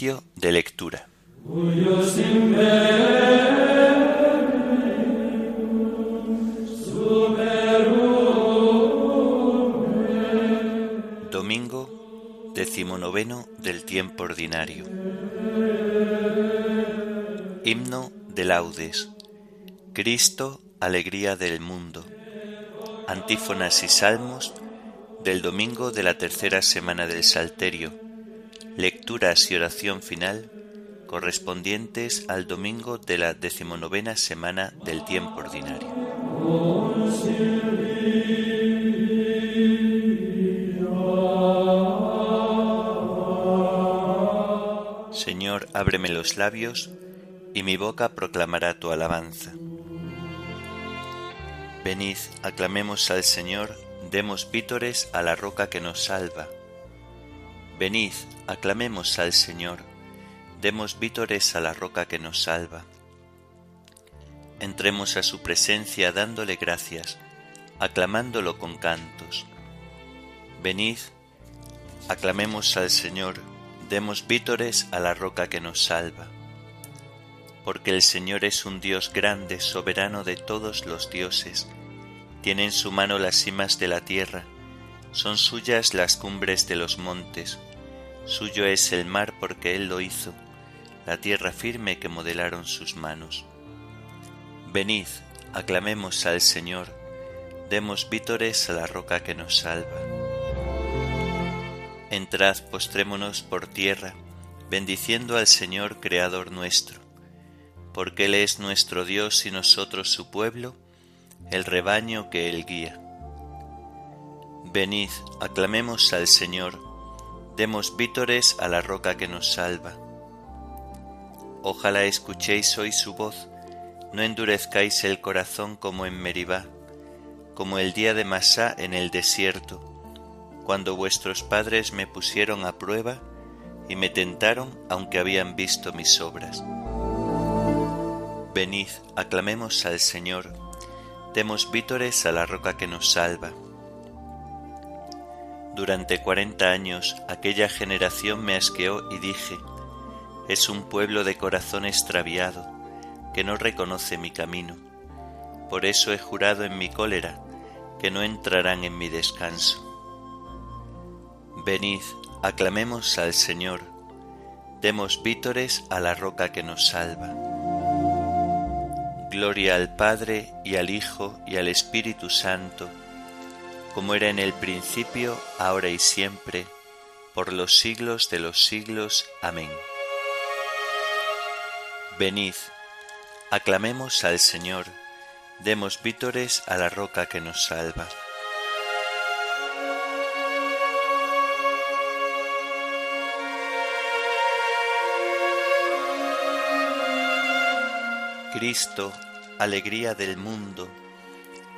De lectura. Domingo decimonoveno del tiempo ordinario. Himno de laudes. Cristo, alegría del mundo. Antífonas y salmos del domingo de la tercera semana del Salterio. Lecturas y oración final correspondientes al domingo de la decimonovena semana del tiempo ordinario. Señor, ábreme los labios, y mi boca proclamará tu alabanza. Venid, aclamemos al Señor, demos vítores a la roca que nos salva. Venid, aclamemos al Señor, demos vítores a la roca que nos salva. Entremos a su presencia dándole gracias, aclamándolo con cantos. Venid, aclamemos al Señor, demos vítores a la roca que nos salva. Porque el Señor es un Dios grande, soberano de todos los dioses, tiene en su mano las cimas de la tierra, son suyas las cumbres de los montes, suyo es el mar porque Él lo hizo, la tierra firme que modelaron sus manos. Venid, aclamemos al Señor, demos vítores a la roca que nos salva. Entrad, postrémonos por tierra, bendiciendo al Señor Creador nuestro, porque Él es nuestro Dios y nosotros su pueblo, el rebaño que Él guía. Venid, aclamemos al Señor, demos vítores a la roca que nos salva. Ojalá escuchéis hoy su voz, no endurezcáis el corazón como en Meribá, como el día de Masá en el desierto, cuando vuestros padres me pusieron a prueba y me tentaron aunque habían visto mis obras. Venid, aclamemos al Señor, demos vítores a la roca que nos salva. Durante cuarenta años aquella generación me asqueó y dije, es un pueblo de corazón extraviado, que no reconoce mi camino. Por eso he jurado en mi cólera, que no entrarán en mi descanso. Venid, aclamemos al Señor, demos vítores a la roca que nos salva. Gloria al Padre y al Hijo y al Espíritu Santo, como era en el principio, ahora y siempre, por los siglos de los siglos. Amén. Venid, aclamemos al Señor, demos vítores a la roca que nos salva. Cristo, alegría del mundo,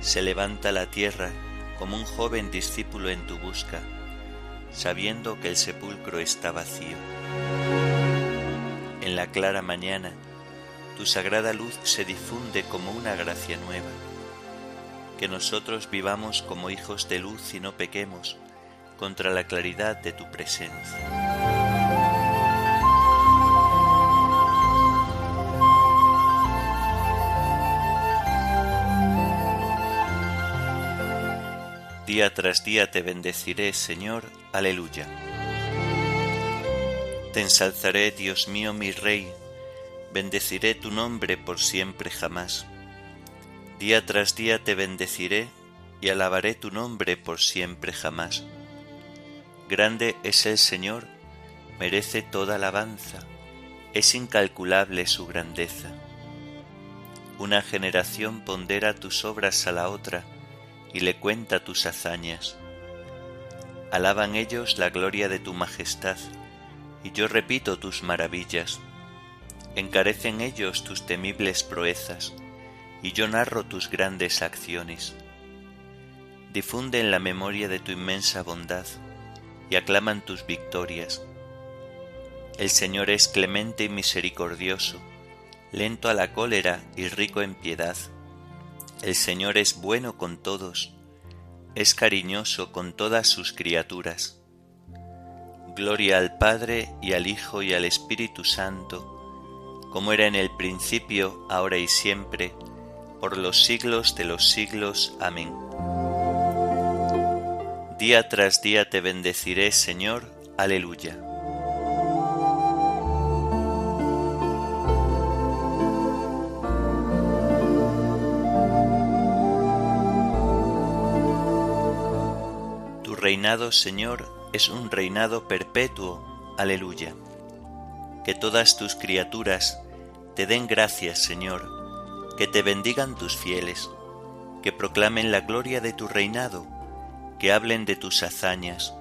se levanta la tierra como un joven discípulo en tu busca, sabiendo que el sepulcro está vacío. En la clara mañana, tu sagrada luz se difunde como una gracia nueva. Que nosotros vivamos como hijos de luz y no pequemos contra la claridad de tu presencia. Día tras día te bendeciré, Señor. Aleluya. Te ensalzaré, Dios mío, mi Rey. Bendeciré tu nombre por siempre jamás. Día tras día te bendeciré y alabaré tu nombre por siempre jamás. Grande es el Señor, merece toda alabanza, es incalculable su grandeza. Una generación pondera tus obras a la otra, y le cuenta tus hazañas. Alaban ellos la gloria de tu majestad y yo repito tus maravillas. Encarecen ellos tus temibles proezas, y yo narro tus grandes acciones. Difunden la memoria de tu inmensa bondad, y aclaman tus victorias. El Señor es clemente y misericordioso, lento a la cólera y rico en piedad. El Señor es bueno con todos, es cariñoso con todas sus criaturas. Gloria al Padre y al Hijo y al Espíritu Santo, como era en el principio, ahora y siempre, por los siglos de los siglos. Amén. Día tras día te bendeciré, Señor. Aleluya. Reinado, Señor, es un reinado perpetuo. Aleluya. Que todas tus criaturas te den gracias, Señor, que te bendigan tus fieles, que proclamen la gloria de tu reinado, que hablen de tus hazañas,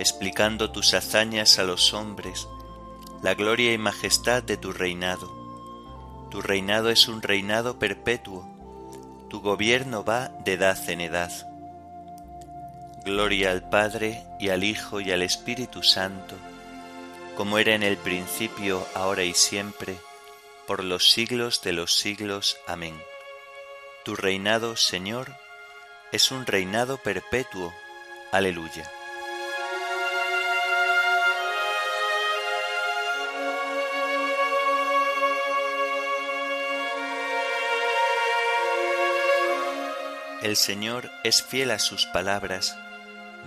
explicando tus hazañas a los hombres, la gloria y majestad de tu reinado. Tu reinado es un reinado perpetuo, tu gobierno va de edad en edad. Gloria al Padre y al Hijo y al Espíritu Santo, como era en el principio, ahora y siempre, por los siglos de los siglos. Amén. Tu reinado, Señor, es un reinado perpetuo. Aleluya. El Señor es fiel a sus palabras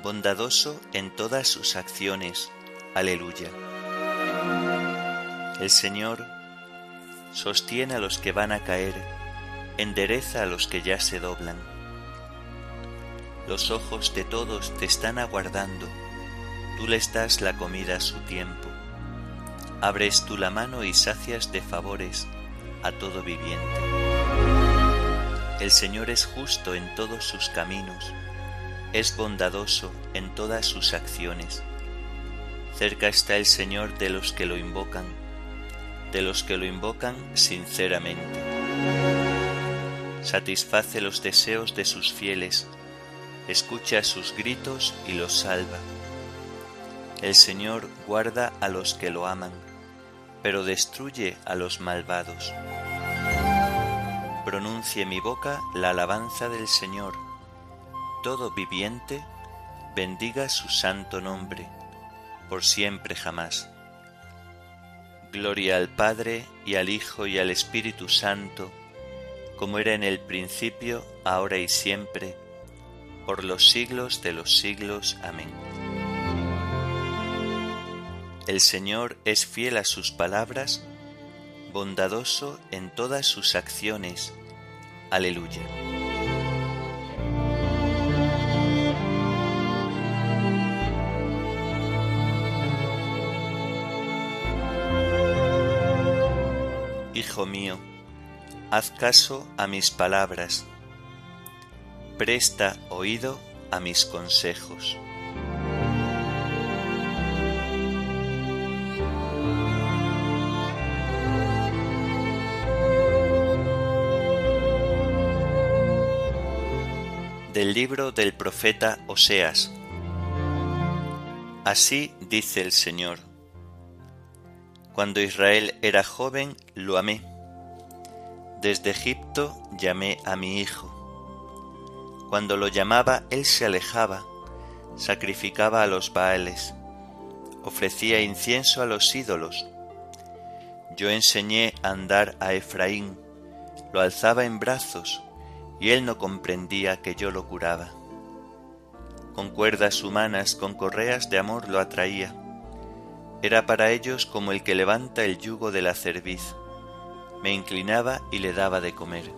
bondadoso en todas sus acciones. Aleluya. El Señor sostiene a los que van a caer, endereza a los que ya se doblan. Los ojos de todos te están aguardando, tú les das la comida a su tiempo. Abres tú la mano y sacias de favores a todo viviente. El Señor es justo en todos sus caminos es bondadoso en todas sus acciones. Cerca está el Señor de los que lo invocan, de los que lo invocan sinceramente. Satisface los deseos de sus fieles, escucha sus gritos y los salva. El Señor guarda a los que lo aman, pero destruye a los malvados. Pronuncie mi boca la alabanza del Señor todo viviente bendiga su santo nombre, por siempre jamás. Gloria al Padre y al Hijo y al Espíritu Santo, como era en el principio, ahora y siempre, por los siglos de los siglos. Amén. El Señor es fiel a sus palabras, bondadoso en todas sus acciones. Aleluya. Hijo mío, haz caso a mis palabras, presta oído a mis consejos. Del libro del profeta Oseas. Así dice el Señor cuando Israel era joven, lo amé. Desde Egipto llamé a mi hijo. Cuando lo llamaba, él se alejaba, sacrificaba a los baales, ofrecía incienso a los ídolos. Yo enseñé a andar a Efraín, lo alzaba en brazos, y él no comprendía que yo lo curaba. Con cuerdas humanas, con correas de amor lo atraía era para ellos como el que levanta el yugo de la cerviz. Me inclinaba y le daba de comer.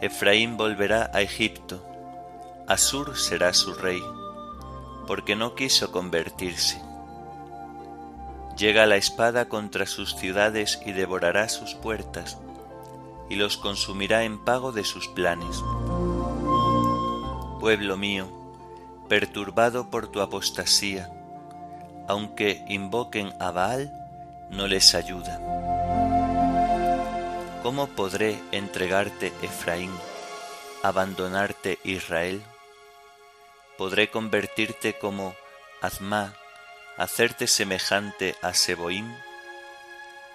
Efraín volverá a Egipto. Asur será su rey, porque no quiso convertirse. Llega la espada contra sus ciudades y devorará sus puertas, y los consumirá en pago de sus planes. Pueblo mío, perturbado por tu apostasía, aunque invoquen a Baal, no les ayuda. ¿Cómo podré entregarte Efraín, abandonarte Israel? ¿Podré convertirte como Azmá, hacerte semejante a Seboim?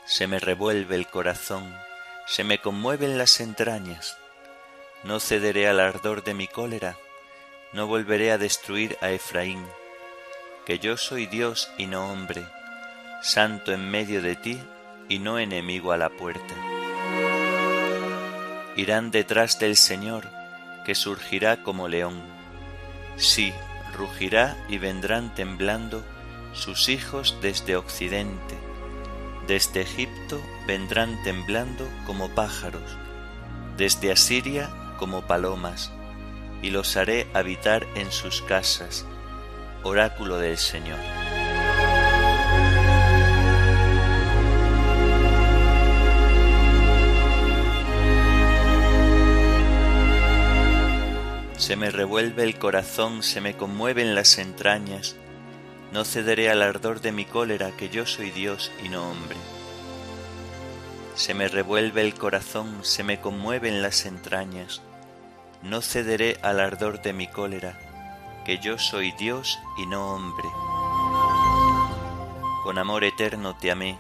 Se me revuelve el corazón, se me conmueven las entrañas. No cederé al ardor de mi cólera, no volveré a destruir a Efraín, que yo soy Dios y no hombre, santo en medio de ti y no enemigo a la puerta irán detrás del Señor, que surgirá como león. Sí, rugirá y vendrán temblando sus hijos desde occidente. Desde Egipto vendrán temblando como pájaros, desde Asiria como palomas, y los haré habitar en sus casas. Oráculo del Señor. Se me revuelve el corazón, se me conmueven las entrañas. No cederé al ardor de mi cólera, que yo soy Dios y no hombre. Se me revuelve el corazón, se me conmueven las entrañas. No cederé al ardor de mi cólera, que yo soy Dios y no hombre. Con amor eterno te amé,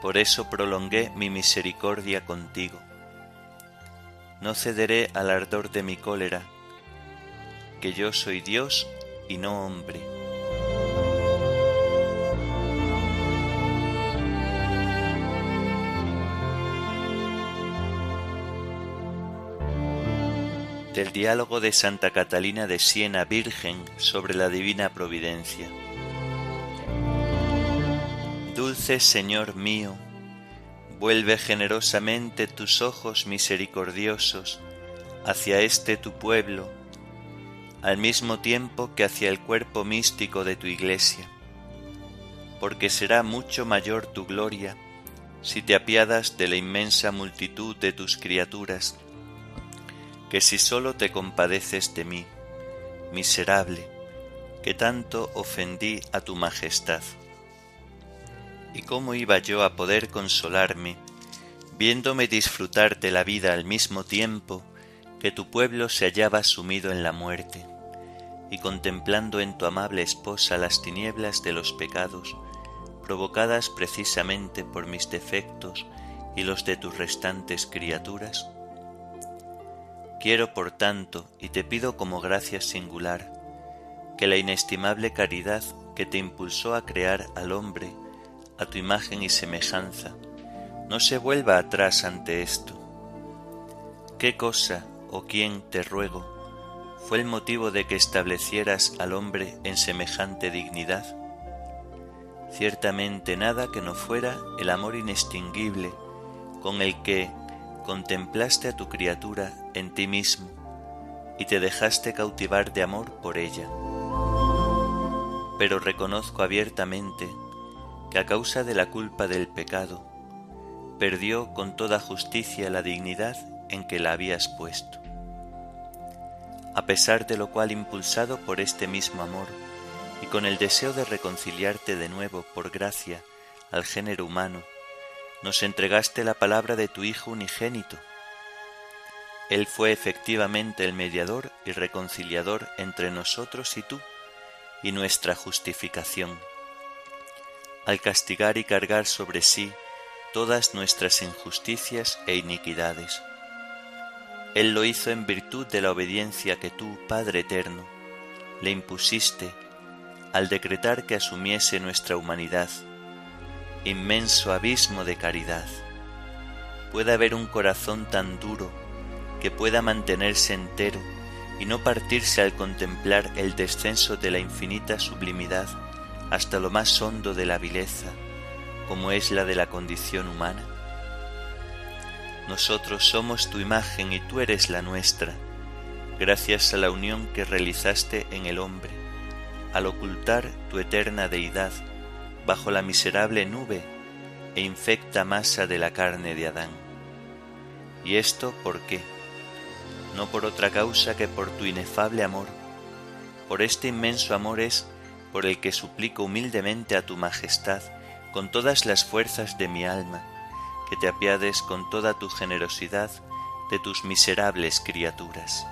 por eso prolongué mi misericordia contigo. No cederé al ardor de mi cólera, que yo soy Dios y no hombre. Del diálogo de Santa Catalina de Siena Virgen sobre la Divina Providencia. Dulce Señor mío, vuelve generosamente tus ojos misericordiosos hacia este tu pueblo, al mismo tiempo que hacia el cuerpo místico de tu Iglesia, porque será mucho mayor tu gloria si te apiadas de la inmensa multitud de tus criaturas, que si sólo te compadeces de mí, miserable, que tanto ofendí a tu majestad. ¿Y cómo iba yo a poder consolarme, viéndome disfrutar de la vida al mismo tiempo que tu pueblo se hallaba sumido en la muerte? Y contemplando en tu amable esposa las tinieblas de los pecados, provocadas precisamente por mis defectos y los de tus restantes criaturas? Quiero, por tanto, y te pido como gracia singular, que la inestimable caridad que te impulsó a crear al hombre a tu imagen y semejanza, no se vuelva atrás ante esto. ¿Qué cosa o quién te ruego fue el motivo de que establecieras al hombre en semejante dignidad? Ciertamente nada que no fuera el amor inextinguible con el que contemplaste a tu criatura en ti mismo y te dejaste cautivar de amor por ella. Pero reconozco abiertamente que a causa de la culpa del pecado, perdió con toda justicia la dignidad en que la habías puesto a pesar de lo cual impulsado por este mismo amor y con el deseo de reconciliarte de nuevo por gracia al género humano, nos entregaste la palabra de tu Hijo unigénito. Él fue efectivamente el mediador y reconciliador entre nosotros y tú, y nuestra justificación. Al castigar y cargar sobre sí todas nuestras injusticias e iniquidades él lo hizo en virtud de la obediencia que tú, Padre Eterno, le impusiste al decretar que asumiese nuestra humanidad, inmenso abismo de caridad. ¿Puede haber un corazón tan duro que pueda mantenerse entero y no partirse al contemplar el descenso de la infinita sublimidad hasta lo más hondo de la vileza, como es la de la condición humana? Nosotros somos tu imagen y tú eres la nuestra, gracias a la unión que realizaste en el hombre, al ocultar tu eterna deidad bajo la miserable nube e infecta masa de la carne de Adán. ¿Y esto por qué? No por otra causa que por tu inefable amor. Por este inmenso amor es por el que suplico humildemente a tu majestad con todas las fuerzas de mi alma, que te apiades con toda tu generosidad de tus miserables criaturas.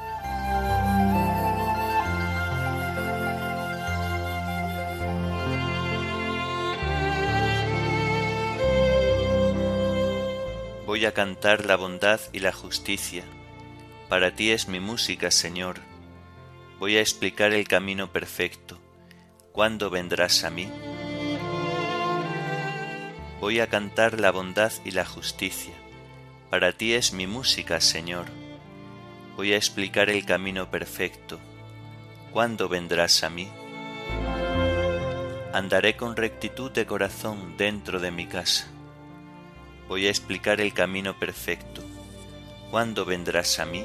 Voy a cantar la bondad y la justicia. Para ti es mi música, Señor. Voy a explicar el camino perfecto. ¿Cuándo vendrás a mí? Voy a cantar la bondad y la justicia. Para ti es mi música, Señor. Voy a explicar el camino perfecto. ¿Cuándo vendrás a mí? Andaré con rectitud de corazón dentro de mi casa. Voy a explicar el camino perfecto. ¿Cuándo vendrás a mí?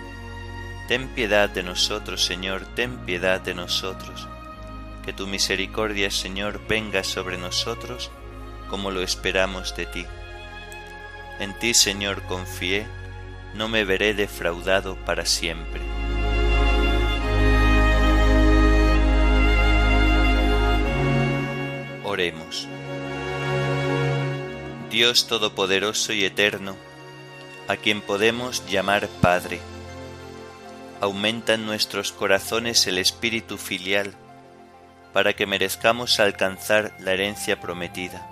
Ten piedad de nosotros, Señor, ten piedad de nosotros. Que tu misericordia, Señor, venga sobre nosotros como lo esperamos de ti. En ti, Señor, confié, no me veré defraudado para siempre. Oremos. Dios Todopoderoso y Eterno, a quien podemos llamar Padre, aumenta en nuestros corazones el espíritu filial, para que merezcamos alcanzar la herencia prometida.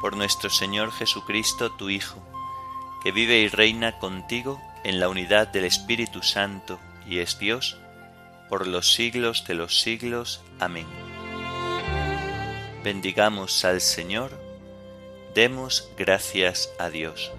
Por nuestro Señor Jesucristo, tu Hijo, que vive y reina contigo en la unidad del Espíritu Santo y es Dios, por los siglos de los siglos. Amén. Bendigamos al Señor, demos gracias a Dios.